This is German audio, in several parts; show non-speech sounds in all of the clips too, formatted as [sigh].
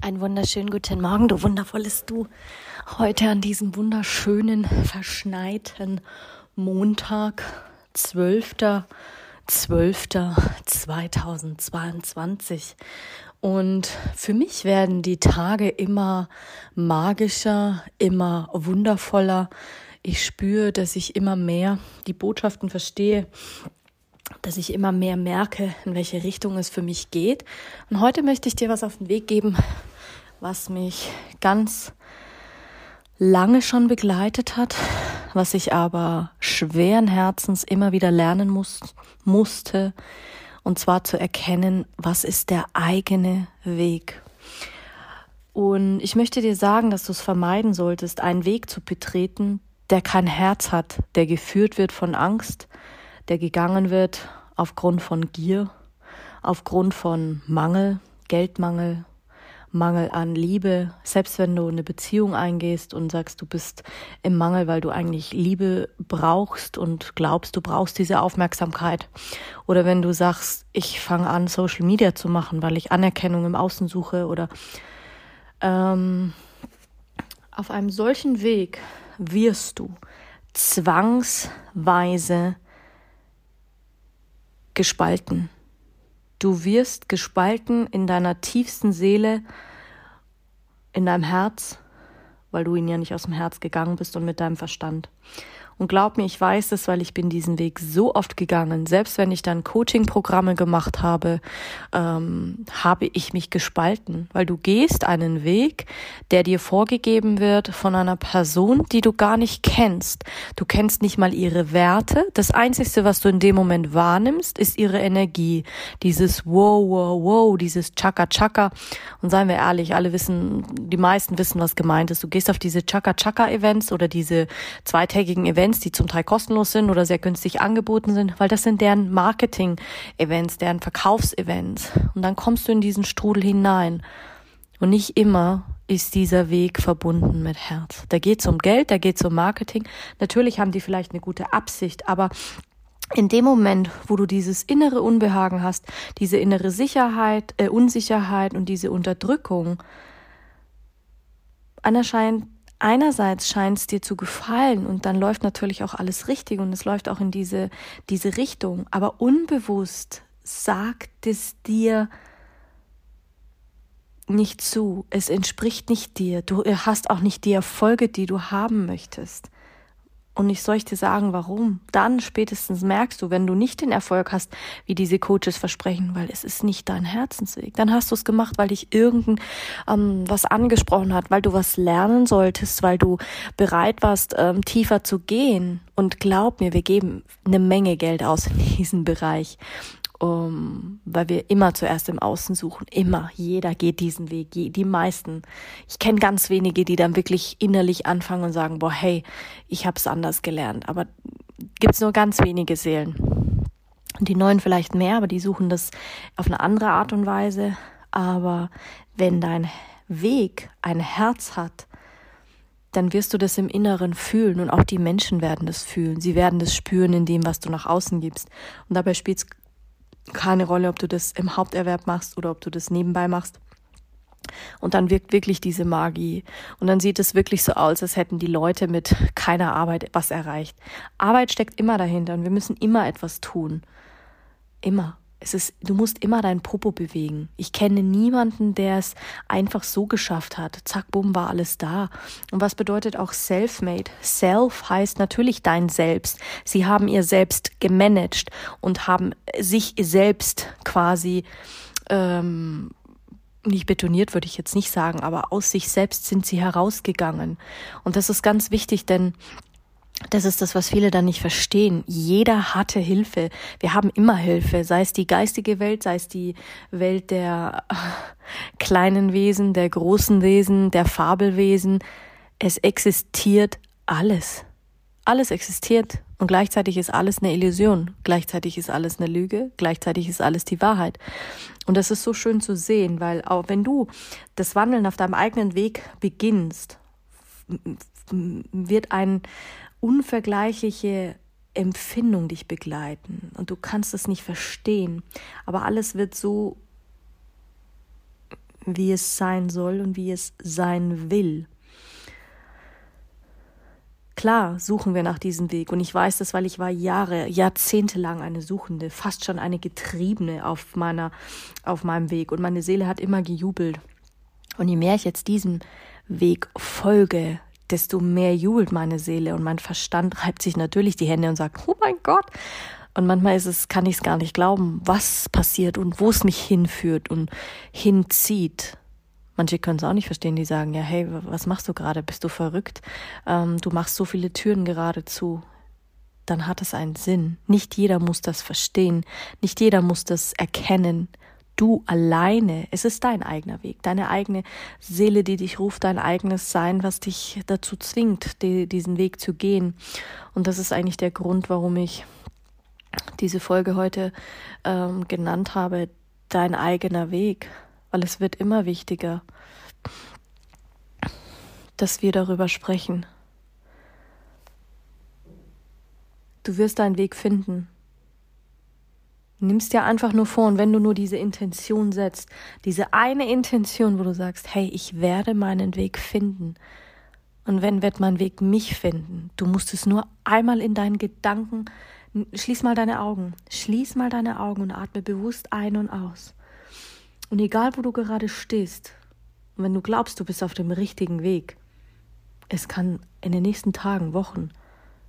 Ein wunderschönen guten Morgen, du wundervolles Du. Heute an diesem wunderschönen, verschneiten Montag, 12.12.2022. Und für mich werden die Tage immer magischer, immer wundervoller. Ich spüre, dass ich immer mehr die Botschaften verstehe, dass ich immer mehr merke, in welche Richtung es für mich geht. Und heute möchte ich dir was auf den Weg geben, was mich ganz lange schon begleitet hat, was ich aber schweren Herzens immer wieder lernen muss, musste, und zwar zu erkennen, was ist der eigene Weg. Und ich möchte dir sagen, dass du es vermeiden solltest, einen Weg zu betreten, der kein Herz hat, der geführt wird von Angst, der gegangen wird aufgrund von Gier, aufgrund von Mangel, Geldmangel, Mangel an Liebe, selbst wenn du eine Beziehung eingehst und sagst, du bist im Mangel, weil du eigentlich Liebe brauchst und glaubst, du brauchst diese Aufmerksamkeit. Oder wenn du sagst, ich fange an, Social Media zu machen, weil ich Anerkennung im Außen suche oder ähm, auf einem solchen Weg wirst du zwangsweise gespalten. Du wirst gespalten in deiner tiefsten Seele, in deinem Herz, weil du ihn ja nicht aus dem Herz gegangen bist und mit deinem Verstand. Und glaub mir, ich weiß es, weil ich bin diesen Weg so oft gegangen. Selbst wenn ich dann Coaching-Programme gemacht habe, ähm, habe ich mich gespalten, weil du gehst einen Weg, der dir vorgegeben wird von einer Person, die du gar nicht kennst. Du kennst nicht mal ihre Werte. Das Einzige, was du in dem Moment wahrnimmst, ist ihre Energie. Dieses Wow, wow, wow, dieses Chaka Chaka. Und seien wir ehrlich, alle wissen, die meisten wissen, was gemeint ist. Du gehst auf diese Chaka Chaka Events oder diese zweitägigen Events Events, die zum Teil kostenlos sind oder sehr günstig angeboten sind, weil das sind deren Marketing-Events, deren Verkaufsevents. Und dann kommst du in diesen Strudel hinein. Und nicht immer ist dieser Weg verbunden mit Herz. Da geht es um Geld, da geht es um Marketing. Natürlich haben die vielleicht eine gute Absicht, aber in dem Moment, wo du dieses innere Unbehagen hast, diese innere Sicherheit, äh, Unsicherheit und diese Unterdrückung, anerscheint einerseits scheint es dir zu gefallen und dann läuft natürlich auch alles richtig und es läuft auch in diese, diese Richtung, aber unbewusst sagt es dir nicht zu, es entspricht nicht dir, du hast auch nicht die Erfolge, die du haben möchtest. Und ich soll ich dir sagen, warum? Dann spätestens merkst du, wenn du nicht den Erfolg hast, wie diese Coaches versprechen, weil es ist nicht dein Herzensweg. Dann hast du es gemacht, weil dich irgend ähm, was angesprochen hat, weil du was lernen solltest, weil du bereit warst, ähm, tiefer zu gehen. Und glaub mir, wir geben eine Menge Geld aus in diesem Bereich um, weil wir immer zuerst im Außen suchen. Immer. Jeder geht diesen Weg. Die meisten. Ich kenne ganz wenige, die dann wirklich innerlich anfangen und sagen, boah, hey, ich habe es anders gelernt. Aber gibt's nur ganz wenige Seelen. Die Neuen vielleicht mehr, aber die suchen das auf eine andere Art und Weise. Aber wenn dein Weg ein Herz hat, dann wirst du das im Inneren fühlen und auch die Menschen werden das fühlen. Sie werden das spüren in dem, was du nach außen gibst. Und dabei spielt es keine Rolle, ob du das im Haupterwerb machst oder ob du das nebenbei machst. Und dann wirkt wirklich diese Magie. Und dann sieht es wirklich so aus, als hätten die Leute mit keiner Arbeit was erreicht. Arbeit steckt immer dahinter und wir müssen immer etwas tun. Immer. Es ist, du musst immer dein Popo bewegen. Ich kenne niemanden, der es einfach so geschafft hat. Zack, bumm, war alles da. Und was bedeutet auch self-made? Self heißt natürlich dein Selbst. Sie haben ihr Selbst gemanagt und haben sich selbst quasi ähm, nicht betoniert, würde ich jetzt nicht sagen, aber aus sich selbst sind sie herausgegangen. Und das ist ganz wichtig, denn das ist das, was viele dann nicht verstehen. Jeder hatte Hilfe. Wir haben immer Hilfe, sei es die geistige Welt, sei es die Welt der [laughs] kleinen Wesen, der großen Wesen, der Fabelwesen. Es existiert alles. Alles existiert und gleichzeitig ist alles eine Illusion. Gleichzeitig ist alles eine Lüge. Gleichzeitig ist alles die Wahrheit. Und das ist so schön zu sehen, weil auch wenn du das Wandeln auf deinem eigenen Weg beginnst, wird ein unvergleichliche Empfindung dich begleiten und du kannst es nicht verstehen, aber alles wird so, wie es sein soll und wie es sein will. Klar suchen wir nach diesem Weg und ich weiß das, weil ich war Jahre, Jahrzehnte lang eine Suchende, fast schon eine Getriebene auf meiner, auf meinem Weg und meine Seele hat immer gejubelt. Und je mehr ich jetzt diesem Weg folge, desto mehr jubelt meine Seele und mein Verstand [laughs] reibt sich natürlich die Hände und sagt, oh mein Gott. Und manchmal ist es, kann ich es gar nicht glauben, was passiert und wo es mich hinführt und hinzieht. Manche können es auch nicht verstehen, die sagen, ja, hey, was machst du gerade? Bist du verrückt? Ähm, du machst so viele Türen gerade zu. Dann hat es einen Sinn. Nicht jeder muss das verstehen. Nicht jeder muss das erkennen du alleine. Es ist dein eigener Weg, deine eigene Seele, die dich ruft, dein eigenes Sein, was dich dazu zwingt, die, diesen Weg zu gehen. Und das ist eigentlich der Grund, warum ich diese Folge heute ähm, genannt habe, dein eigener Weg, weil es wird immer wichtiger, dass wir darüber sprechen. Du wirst deinen Weg finden. Nimmst dir einfach nur vor und wenn du nur diese Intention setzt, diese eine Intention, wo du sagst, hey, ich werde meinen Weg finden. Und wenn wird mein Weg mich finden? Du musst es nur einmal in deinen Gedanken, schließ mal deine Augen, schließ mal deine Augen und atme bewusst ein und aus. Und egal, wo du gerade stehst, und wenn du glaubst, du bist auf dem richtigen Weg, es kann in den nächsten Tagen, Wochen,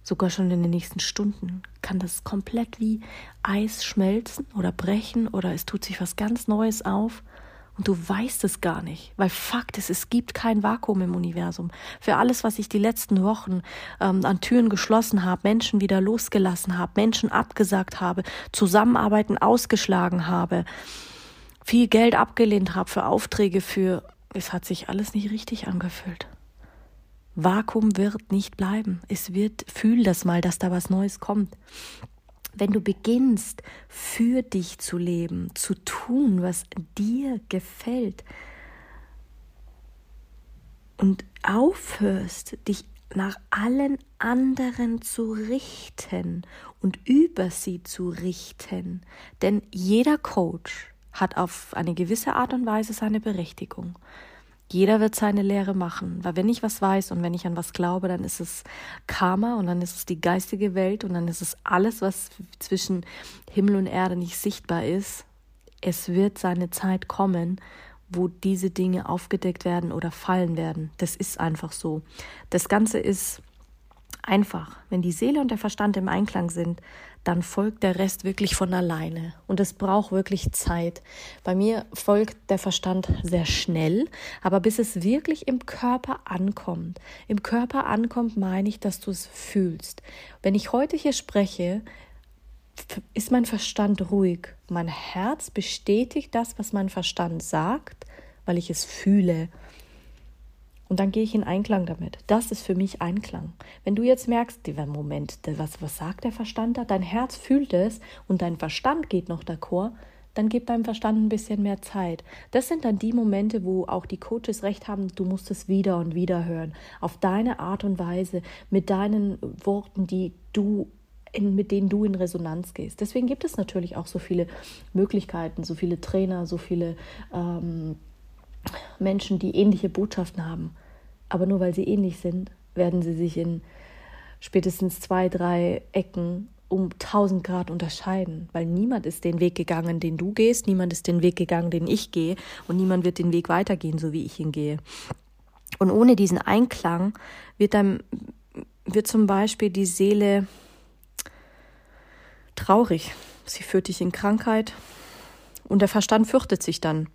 sogar schon in den nächsten Stunden kann das komplett wie Eis schmelzen oder brechen oder es tut sich was ganz Neues auf und du weißt es gar nicht, weil Fakt ist, es gibt kein Vakuum im Universum. Für alles, was ich die letzten Wochen ähm, an Türen geschlossen habe, Menschen wieder losgelassen habe, Menschen abgesagt habe, Zusammenarbeiten ausgeschlagen habe, viel Geld abgelehnt habe für Aufträge, für es hat sich alles nicht richtig angefühlt. Vakuum wird nicht bleiben. Es wird, fühl das mal, dass da was Neues kommt. Wenn du beginnst, für dich zu leben, zu tun, was dir gefällt und aufhörst, dich nach allen anderen zu richten und über sie zu richten. Denn jeder Coach hat auf eine gewisse Art und Weise seine Berechtigung. Jeder wird seine Lehre machen, weil wenn ich was weiß und wenn ich an was glaube, dann ist es Karma und dann ist es die geistige Welt und dann ist es alles, was zwischen Himmel und Erde nicht sichtbar ist. Es wird seine Zeit kommen, wo diese Dinge aufgedeckt werden oder fallen werden. Das ist einfach so. Das Ganze ist einfach. Wenn die Seele und der Verstand im Einklang sind, dann folgt der Rest wirklich von alleine. Und es braucht wirklich Zeit. Bei mir folgt der Verstand sehr schnell, aber bis es wirklich im Körper ankommt. Im Körper ankommt, meine ich, dass du es fühlst. Wenn ich heute hier spreche, ist mein Verstand ruhig. Mein Herz bestätigt das, was mein Verstand sagt, weil ich es fühle. Und dann gehe ich in Einklang damit. Das ist für mich Einklang. Wenn du jetzt merkst, Moment, was, was sagt der Verstand da? Dein Herz fühlt es und dein Verstand geht noch d'accord, dann gib deinem Verstand ein bisschen mehr Zeit. Das sind dann die Momente, wo auch die Coaches recht haben, du musst es wieder und wieder hören. Auf deine Art und Weise, mit deinen Worten, die du in, mit denen du in Resonanz gehst. Deswegen gibt es natürlich auch so viele Möglichkeiten, so viele Trainer, so viele ähm, Menschen, die ähnliche Botschaften haben. Aber nur weil sie ähnlich sind, werden sie sich in spätestens zwei, drei Ecken um 1000 Grad unterscheiden, weil niemand ist den Weg gegangen, den du gehst, niemand ist den Weg gegangen, den ich gehe und niemand wird den Weg weitergehen, so wie ich ihn gehe. Und ohne diesen Einklang wird dann wird zum Beispiel die Seele traurig. Sie führt dich in Krankheit und der Verstand fürchtet sich dann.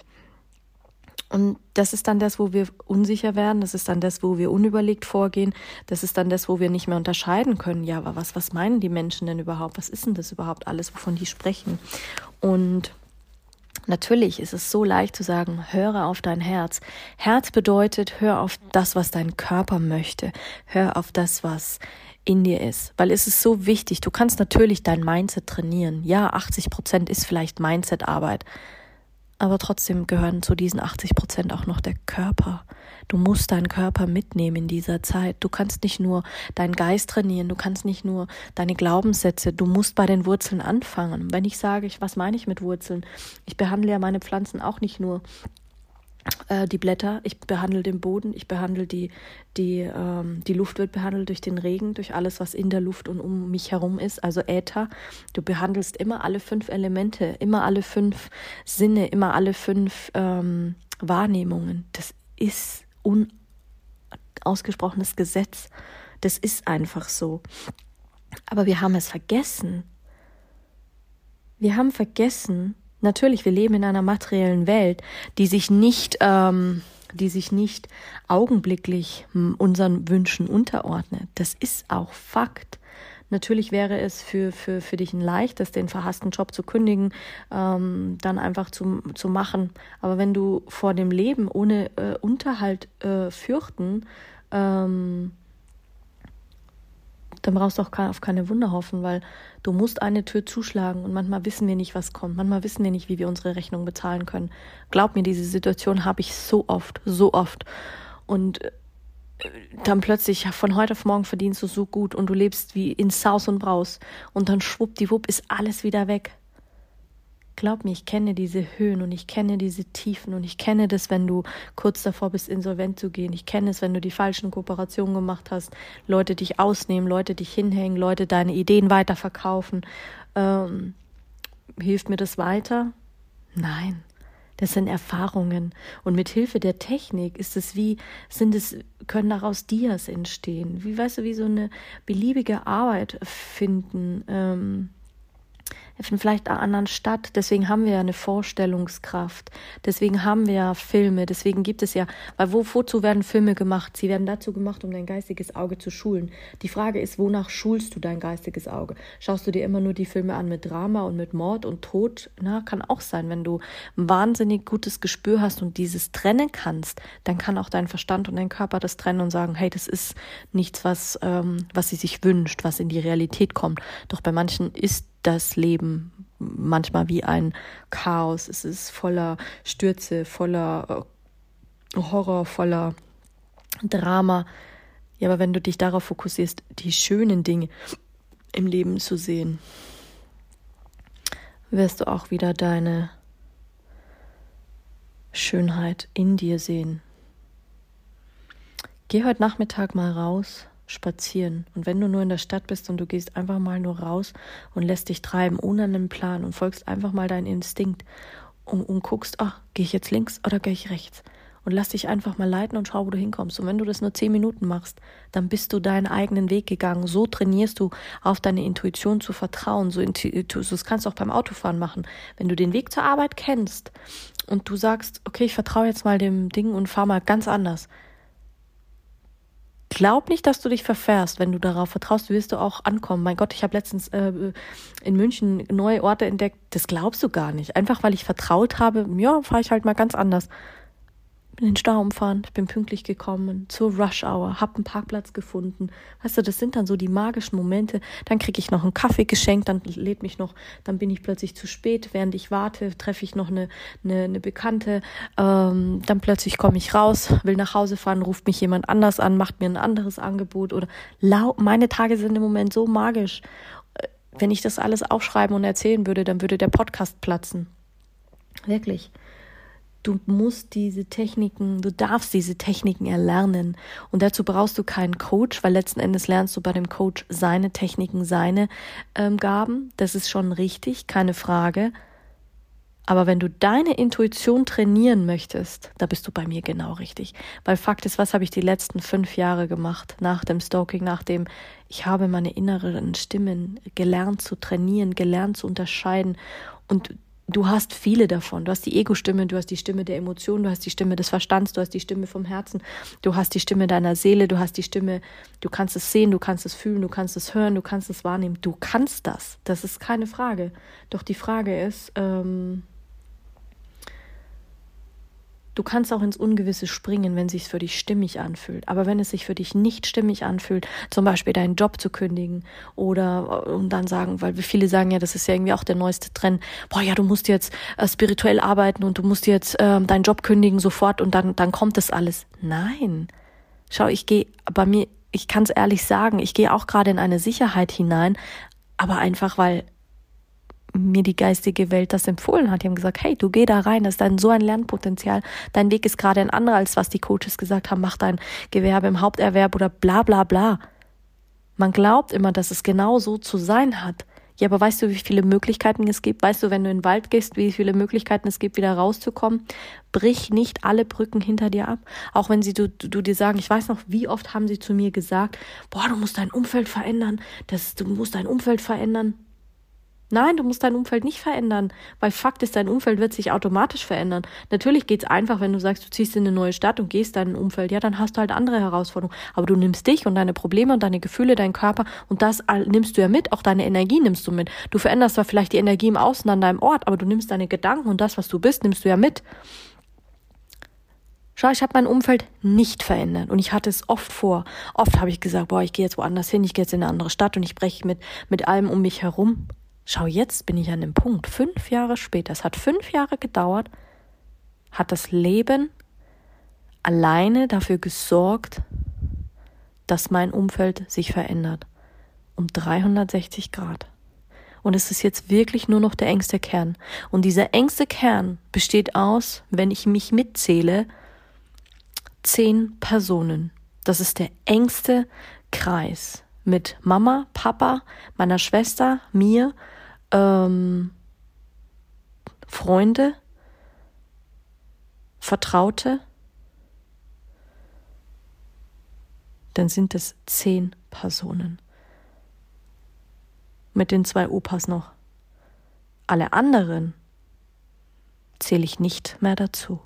Und das ist dann das, wo wir unsicher werden, das ist dann das, wo wir unüberlegt vorgehen, das ist dann das, wo wir nicht mehr unterscheiden können. Ja, aber was, was meinen die Menschen denn überhaupt? Was ist denn das überhaupt alles, wovon die sprechen? Und Natürlich ist es so leicht zu sagen, höre auf dein Herz. Herz bedeutet, hör auf das, was dein Körper möchte. Hör auf das, was in dir ist. Weil es ist so wichtig. Du kannst natürlich dein Mindset trainieren. Ja, 80 Prozent ist vielleicht Mindset-Arbeit aber trotzdem gehören zu diesen 80 Prozent auch noch der Körper. Du musst deinen Körper mitnehmen in dieser Zeit. Du kannst nicht nur deinen Geist trainieren, du kannst nicht nur deine Glaubenssätze, du musst bei den Wurzeln anfangen. Wenn ich sage, was meine ich mit Wurzeln? Ich behandle ja meine Pflanzen auch nicht nur äh, die Blätter, ich behandle den Boden, ich behandle die, die, ähm, die Luft wird behandelt durch den Regen, durch alles, was in der Luft und um mich herum ist, also Äther. Du behandelst immer alle fünf Elemente, immer alle fünf Sinne, immer alle fünf ähm, Wahrnehmungen. Das ist unausgesprochenes Gesetz. Das ist einfach so. Aber wir haben es vergessen. Wir haben vergessen, Natürlich, wir leben in einer materiellen Welt, die sich nicht, ähm, die sich nicht augenblicklich hm, unseren Wünschen unterordnet. Das ist auch Fakt. Natürlich wäre es für, für, für dich ein leichtes, den verhassten Job zu kündigen, ähm, dann einfach zu, zu machen. Aber wenn du vor dem Leben ohne äh, Unterhalt äh, fürchten, ähm, dann brauchst du auch auf keine Wunder hoffen, weil du musst eine Tür zuschlagen und manchmal wissen wir nicht, was kommt. Manchmal wissen wir nicht, wie wir unsere Rechnung bezahlen können. Glaub mir, diese Situation habe ich so oft, so oft. Und äh, dann plötzlich von heute auf morgen verdienst du so gut und du lebst wie in Saus und Braus und dann schwuppdiwupp ist alles wieder weg. Glaub mir, ich kenne diese Höhen und ich kenne diese Tiefen und ich kenne das, wenn du kurz davor bist, insolvent zu gehen. Ich kenne es, wenn du die falschen Kooperationen gemacht hast, Leute dich ausnehmen, Leute dich hinhängen, Leute deine Ideen weiterverkaufen. Ähm, hilft mir das weiter? Nein. Das sind Erfahrungen. Und mit Hilfe der Technik ist es wie, sind es, können daraus Dias entstehen. Wie, weißt du, wie so eine beliebige Arbeit finden. Ähm, vielleicht einer anderen Stadt. Deswegen haben wir ja eine Vorstellungskraft. Deswegen haben wir ja Filme. Deswegen gibt es ja, weil wo, wozu werden Filme gemacht? Sie werden dazu gemacht, um dein geistiges Auge zu schulen. Die Frage ist, wonach schulst du dein geistiges Auge? Schaust du dir immer nur die Filme an mit Drama und mit Mord und Tod? Na, kann auch sein. Wenn du ein wahnsinnig gutes Gespür hast und dieses trennen kannst, dann kann auch dein Verstand und dein Körper das trennen und sagen, hey, das ist nichts, was, ähm, was sie sich wünscht, was in die Realität kommt. Doch bei manchen ist das Leben manchmal wie ein Chaos. Es ist voller Stürze, voller äh, Horror, voller Drama. Ja, aber wenn du dich darauf fokussierst, die schönen Dinge im Leben zu sehen, wirst du auch wieder deine Schönheit in dir sehen. Geh heute Nachmittag mal raus spazieren. Und wenn du nur in der Stadt bist und du gehst einfach mal nur raus und lässt dich treiben, ohne einen Plan und folgst einfach mal deinen Instinkt und, und guckst, ach, gehe ich jetzt links oder gehe ich rechts? Und lass dich einfach mal leiten und schau, wo du hinkommst. Und wenn du das nur zehn Minuten machst, dann bist du deinen eigenen Weg gegangen. So trainierst du auf deine Intuition zu vertrauen. So, das kannst du auch beim Autofahren machen. Wenn du den Weg zur Arbeit kennst und du sagst, okay, ich vertraue jetzt mal dem Ding und fahr mal ganz anders, Glaub nicht, dass du dich verfährst. Wenn du darauf vertraust, wirst du auch ankommen. Mein Gott, ich habe letztens äh, in München neue Orte entdeckt. Das glaubst du gar nicht. Einfach weil ich vertraut habe, ja, fahre ich halt mal ganz anders bin den Stau umfahren, ich bin pünktlich gekommen zur Rush Hour, hab einen Parkplatz gefunden. Weißt du, das sind dann so die magischen Momente. Dann kriege ich noch einen Kaffee geschenkt, dann lädt mich noch, dann bin ich plötzlich zu spät. Während ich warte, treffe ich noch eine, eine, eine Bekannte. Ähm, dann plötzlich komme ich raus, will nach Hause fahren, ruft mich jemand anders an, macht mir ein anderes Angebot oder lau meine Tage sind im Moment so magisch. Äh, wenn ich das alles aufschreiben und erzählen würde, dann würde der Podcast platzen. Wirklich. Du musst diese Techniken, du darfst diese Techniken erlernen. Und dazu brauchst du keinen Coach, weil letzten Endes lernst du bei dem Coach seine Techniken, seine ähm, Gaben. Das ist schon richtig, keine Frage. Aber wenn du deine Intuition trainieren möchtest, da bist du bei mir genau richtig. Weil Fakt ist, was habe ich die letzten fünf Jahre gemacht nach dem Stalking, nachdem ich habe meine inneren Stimmen gelernt zu trainieren, gelernt zu unterscheiden. Und Du hast viele davon. Du hast die Ego-Stimme, du hast die Stimme der Emotionen, du hast die Stimme des Verstands, du hast die Stimme vom Herzen, du hast die Stimme deiner Seele, du hast die Stimme, du kannst es sehen, du kannst es fühlen, du kannst es hören, du kannst es wahrnehmen. Du kannst das. Das ist keine Frage. Doch die Frage ist, ähm, Du kannst auch ins Ungewisse springen, wenn es sich für dich stimmig anfühlt. Aber wenn es sich für dich nicht stimmig anfühlt, zum Beispiel deinen Job zu kündigen oder und dann sagen, weil viele sagen ja, das ist ja irgendwie auch der neueste Trend, boah ja, du musst jetzt äh, spirituell arbeiten und du musst jetzt äh, deinen Job kündigen sofort und dann dann kommt das alles. Nein, schau, ich gehe bei mir, ich kann es ehrlich sagen, ich gehe auch gerade in eine Sicherheit hinein, aber einfach weil mir die geistige Welt das empfohlen hat. Die haben gesagt, hey, du geh da rein, das ist dann so ein Lernpotenzial. Dein Weg ist gerade ein anderer, als was die Coaches gesagt haben, mach dein Gewerbe im Haupterwerb oder bla bla bla. Man glaubt immer, dass es genau so zu sein hat. Ja, aber weißt du, wie viele Möglichkeiten es gibt? Weißt du, wenn du in den Wald gehst, wie viele Möglichkeiten es gibt, wieder rauszukommen? Brich nicht alle Brücken hinter dir ab. Auch wenn sie du, du dir sagen, ich weiß noch, wie oft haben sie zu mir gesagt, boah, du musst dein Umfeld verändern, das, du musst dein Umfeld verändern. Nein, du musst dein Umfeld nicht verändern, weil Fakt ist, dein Umfeld wird sich automatisch verändern. Natürlich geht's einfach, wenn du sagst, du ziehst in eine neue Stadt und gehst dein Umfeld, ja, dann hast du halt andere Herausforderungen. Aber du nimmst dich und deine Probleme und deine Gefühle, deinen Körper und das nimmst du ja mit, auch deine Energie nimmst du mit. Du veränderst zwar vielleicht die Energie im Außen an deinem Ort, aber du nimmst deine Gedanken und das, was du bist, nimmst du ja mit. Schau, ich habe mein Umfeld nicht verändert und ich hatte es oft vor. Oft habe ich gesagt, boah, ich gehe jetzt woanders hin, ich gehe jetzt in eine andere Stadt und ich breche mit, mit allem um mich herum. Schau, jetzt bin ich an dem Punkt, fünf Jahre später, es hat fünf Jahre gedauert, hat das Leben alleine dafür gesorgt, dass mein Umfeld sich verändert. Um 360 Grad. Und es ist jetzt wirklich nur noch der engste Kern. Und dieser engste Kern besteht aus, wenn ich mich mitzähle, zehn Personen. Das ist der engste Kreis mit Mama, Papa, meiner Schwester, mir ähm, Freunde, Vertraute, dann sind es zehn Personen. Mit den zwei Opas noch. Alle anderen zähle ich nicht mehr dazu.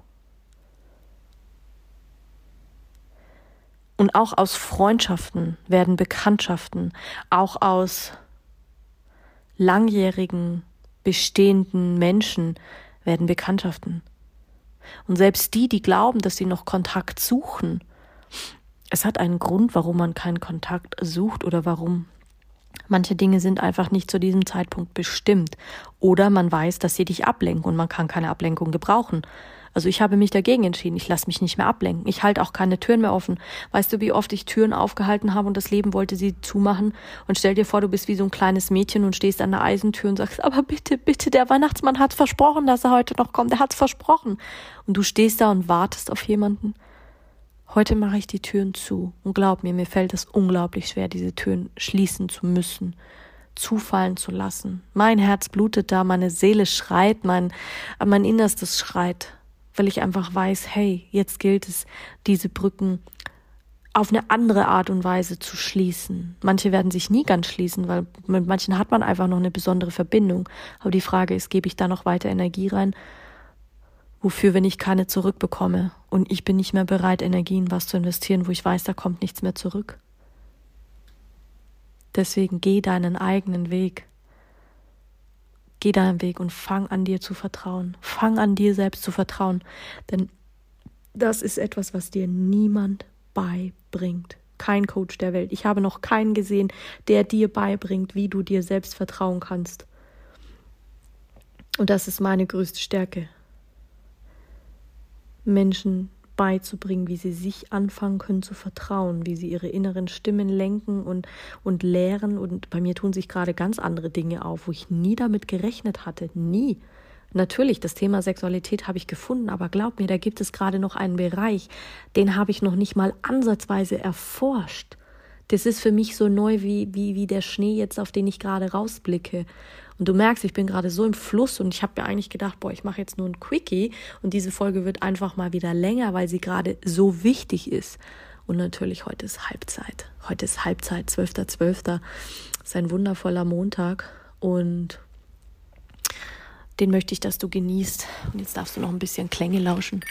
Und auch aus Freundschaften werden Bekanntschaften, auch aus langjährigen, bestehenden Menschen werden Bekanntschaften. Und selbst die, die glauben, dass sie noch Kontakt suchen, es hat einen Grund, warum man keinen Kontakt sucht oder warum manche Dinge sind einfach nicht zu diesem Zeitpunkt bestimmt. Oder man weiß, dass sie dich ablenken und man kann keine Ablenkung gebrauchen. Also ich habe mich dagegen entschieden. Ich lasse mich nicht mehr ablenken. Ich halte auch keine Türen mehr offen. Weißt du, wie oft ich Türen aufgehalten habe und das Leben wollte sie zumachen? Und stell dir vor, du bist wie so ein kleines Mädchen und stehst an der Eisentür und sagst, aber bitte, bitte, der Weihnachtsmann hat versprochen, dass er heute noch kommt. Er hat's versprochen. Und du stehst da und wartest auf jemanden. Heute mache ich die Türen zu. Und glaub mir, mir fällt es unglaublich schwer, diese Türen schließen zu müssen zufallen zu lassen. Mein Herz blutet da, meine Seele schreit, mein, mein Innerstes schreit weil ich einfach weiß, hey, jetzt gilt es, diese Brücken auf eine andere Art und Weise zu schließen. Manche werden sich nie ganz schließen, weil mit manchen hat man einfach noch eine besondere Verbindung. Aber die Frage ist, gebe ich da noch weiter Energie rein? Wofür, wenn ich keine zurückbekomme und ich bin nicht mehr bereit, Energie in was zu investieren, wo ich weiß, da kommt nichts mehr zurück? Deswegen geh deinen eigenen Weg. Geh deinen Weg und fang an dir zu vertrauen. Fang an dir selbst zu vertrauen. Denn das ist etwas, was dir niemand beibringt. Kein Coach der Welt. Ich habe noch keinen gesehen, der dir beibringt, wie du dir selbst vertrauen kannst. Und das ist meine größte Stärke. Menschen beizubringen, wie sie sich anfangen können zu vertrauen, wie sie ihre inneren Stimmen lenken und, und lehren. Und bei mir tun sich gerade ganz andere Dinge auf, wo ich nie damit gerechnet hatte. Nie. Natürlich, das Thema Sexualität habe ich gefunden, aber glaub mir, da gibt es gerade noch einen Bereich, den habe ich noch nicht mal ansatzweise erforscht. Das ist für mich so neu wie, wie, wie der Schnee jetzt, auf den ich gerade rausblicke. Und du merkst, ich bin gerade so im Fluss und ich habe mir eigentlich gedacht, boah, ich mache jetzt nur ein Quickie und diese Folge wird einfach mal wieder länger, weil sie gerade so wichtig ist. Und natürlich, heute ist Halbzeit. Heute ist Halbzeit, 12.12. .12. ist ein wundervoller Montag und den möchte ich, dass du genießt. Und jetzt darfst du noch ein bisschen Klänge lauschen.